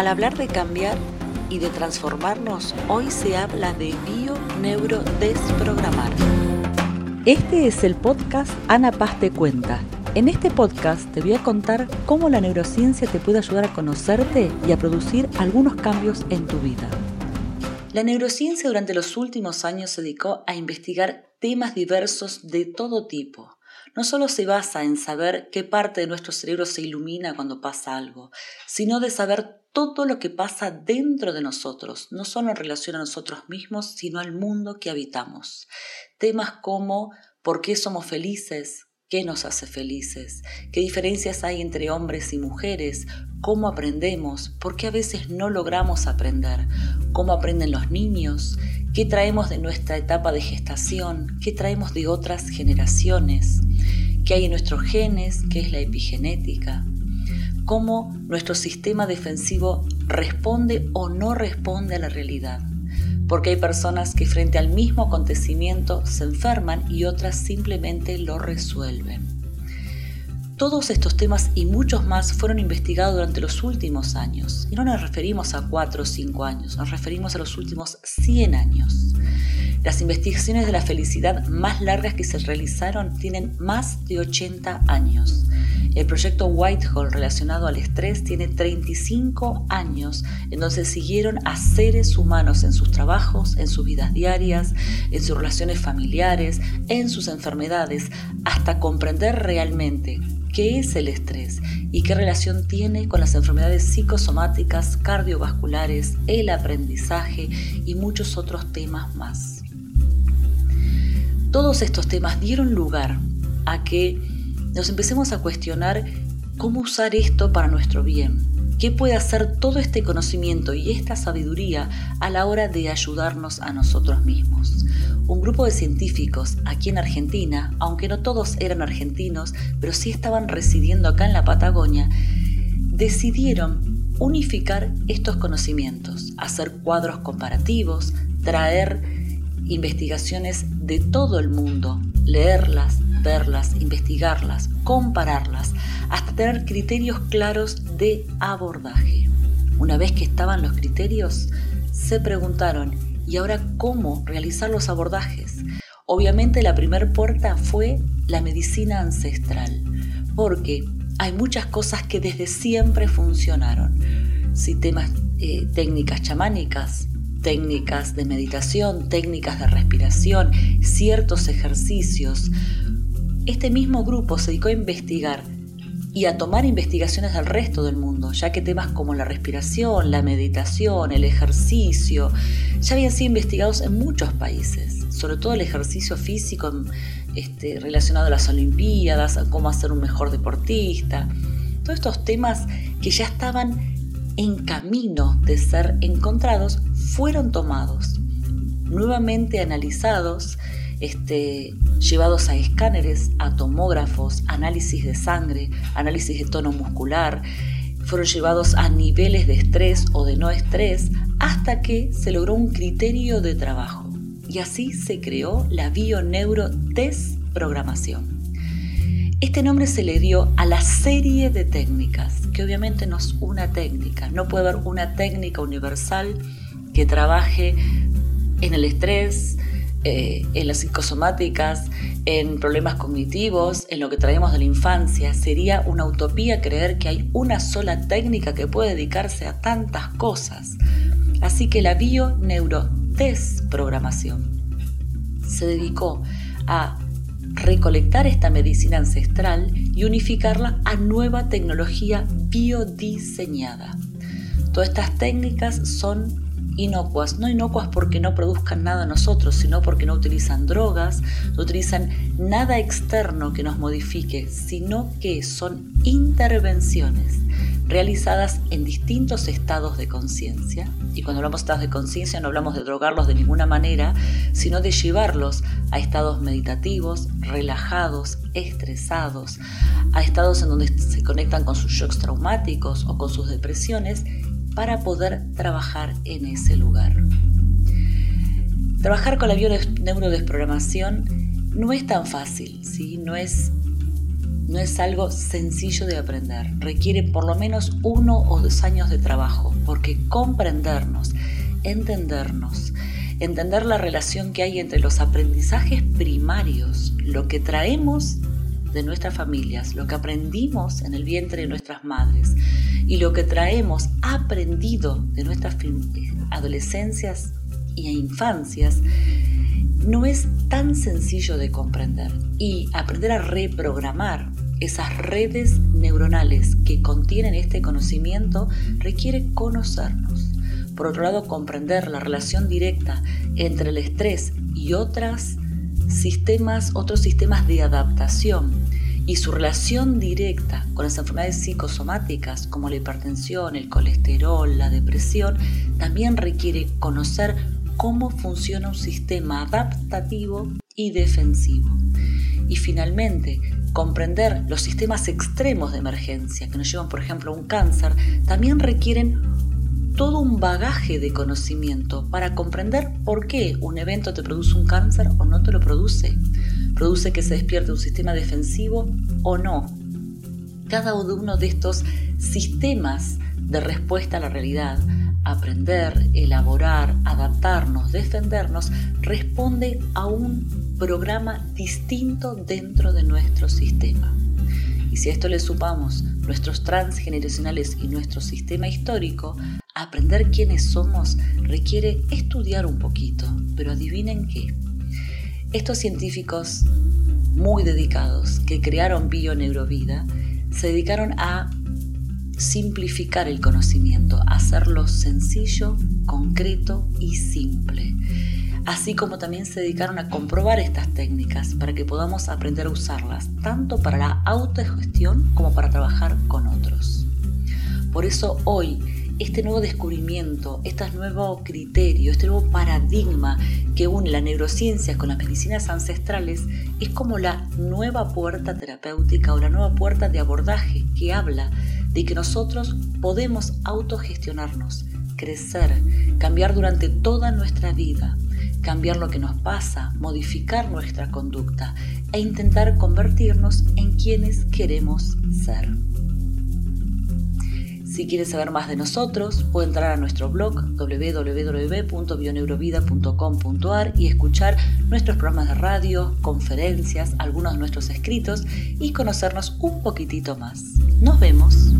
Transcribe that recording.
Al hablar de cambiar y de transformarnos, hoy se habla de bio-neuro-desprogramar. Este es el podcast Ana Paz te cuenta. En este podcast te voy a contar cómo la neurociencia te puede ayudar a conocerte y a producir algunos cambios en tu vida. La neurociencia durante los últimos años se dedicó a investigar temas diversos de todo tipo. No solo se basa en saber qué parte de nuestro cerebro se ilumina cuando pasa algo, sino de saber todo lo que pasa dentro de nosotros, no solo en relación a nosotros mismos, sino al mundo que habitamos. Temas como por qué somos felices, qué nos hace felices, qué diferencias hay entre hombres y mujeres, cómo aprendemos, por qué a veces no logramos aprender, cómo aprenden los niños, qué traemos de nuestra etapa de gestación, qué traemos de otras generaciones, qué hay en nuestros genes, qué es la epigenética, cómo nuestro sistema defensivo responde o no responde a la realidad porque hay personas que frente al mismo acontecimiento se enferman y otras simplemente lo resuelven. Todos estos temas y muchos más fueron investigados durante los últimos años. Y no nos referimos a 4 o 5 años, nos referimos a los últimos 100 años. Las investigaciones de la felicidad más largas que se realizaron tienen más de 80 años. El proyecto Whitehall relacionado al estrés tiene 35 años en donde siguieron a seres humanos en sus trabajos, en sus vidas diarias, en sus relaciones familiares, en sus enfermedades, hasta comprender realmente qué es el estrés y qué relación tiene con las enfermedades psicosomáticas, cardiovasculares, el aprendizaje y muchos otros temas más. Todos estos temas dieron lugar a que nos empecemos a cuestionar cómo usar esto para nuestro bien. ¿Qué puede hacer todo este conocimiento y esta sabiduría a la hora de ayudarnos a nosotros mismos? Un grupo de científicos aquí en Argentina, aunque no todos eran argentinos, pero sí estaban residiendo acá en la Patagonia, decidieron unificar estos conocimientos, hacer cuadros comparativos, traer investigaciones de todo el mundo, leerlas, verlas, investigarlas, compararlas, hasta tener criterios claros de abordaje. Una vez que estaban los criterios, se preguntaron, ¿y ahora cómo realizar los abordajes? Obviamente la primer puerta fue la medicina ancestral, porque hay muchas cosas que desde siempre funcionaron. Sistemas, eh, técnicas chamánicas, técnicas de meditación, técnicas de respiración, ciertos ejercicios, este mismo grupo se dedicó a investigar y a tomar investigaciones del resto del mundo, ya que temas como la respiración, la meditación, el ejercicio, ya habían sido investigados en muchos países, sobre todo el ejercicio físico este, relacionado a las Olimpiadas, a cómo hacer un mejor deportista, todos estos temas que ya estaban en camino de ser encontrados fueron tomados, nuevamente analizados este, llevados a escáneres, a tomógrafos, análisis de sangre, análisis de tono muscular, fueron llevados a niveles de estrés o de no estrés hasta que se logró un criterio de trabajo. Y así se creó la bioneurodesprogramación. Este nombre se le dio a la serie de técnicas, que obviamente no es una técnica, no puede haber una técnica universal que trabaje en el estrés, eh, en las psicosomáticas, en problemas cognitivos, en lo que traemos de la infancia. Sería una utopía creer que hay una sola técnica que puede dedicarse a tantas cosas. Así que la bio-neuro-desprogramación se dedicó a recolectar esta medicina ancestral y unificarla a nueva tecnología biodiseñada. Todas estas técnicas son inocuas, no inocuas porque no produzcan nada a nosotros, sino porque no utilizan drogas, no utilizan nada externo que nos modifique, sino que son intervenciones realizadas en distintos estados de conciencia. Y cuando hablamos de estados de conciencia no hablamos de drogarlos de ninguna manera, sino de llevarlos a estados meditativos, relajados, estresados, a estados en donde se conectan con sus shocks traumáticos o con sus depresiones para poder trabajar en ese lugar. Trabajar con la neurodesprogramación no es tan fácil, ¿sí? no, es, no es algo sencillo de aprender, requiere por lo menos uno o dos años de trabajo, porque comprendernos, entendernos, entender la relación que hay entre los aprendizajes primarios, lo que traemos de nuestras familias, lo que aprendimos en el vientre de nuestras madres y lo que traemos aprendido de nuestras adolescencias y infancias, no es tan sencillo de comprender. Y aprender a reprogramar esas redes neuronales que contienen este conocimiento requiere conocernos. Por otro lado, comprender la relación directa entre el estrés y otras sistemas, otros sistemas de adaptación y su relación directa con las enfermedades psicosomáticas como la hipertensión, el colesterol, la depresión, también requiere conocer cómo funciona un sistema adaptativo y defensivo. Y finalmente, comprender los sistemas extremos de emergencia que nos llevan, por ejemplo, a un cáncer, también requieren todo un bagaje de conocimiento para comprender por qué un evento te produce un cáncer o no te lo produce. Produce que se despierte un sistema defensivo o no. Cada uno de estos sistemas de respuesta a la realidad, aprender, elaborar, adaptarnos, defendernos, responde a un programa distinto dentro de nuestro sistema. Y si a esto le supamos nuestros transgeneracionales y nuestro sistema histórico, aprender quiénes somos requiere estudiar un poquito, pero adivinen qué. Estos científicos muy dedicados que crearon Bioneurovida se dedicaron a simplificar el conocimiento, hacerlo sencillo, concreto y simple así como también se dedicaron a comprobar estas técnicas para que podamos aprender a usarlas, tanto para la autogestión como para trabajar con otros. Por eso hoy, este nuevo descubrimiento, este nuevo criterio, este nuevo paradigma que une la neurociencia con las medicinas ancestrales es como la nueva puerta terapéutica o la nueva puerta de abordaje que habla de que nosotros podemos autogestionarnos, crecer, cambiar durante toda nuestra vida cambiar lo que nos pasa, modificar nuestra conducta e intentar convertirnos en quienes queremos ser. Si quieres saber más de nosotros, puede entrar a nuestro blog www.bioneurovida.com.ar y escuchar nuestros programas de radio, conferencias, algunos de nuestros escritos y conocernos un poquitito más. Nos vemos.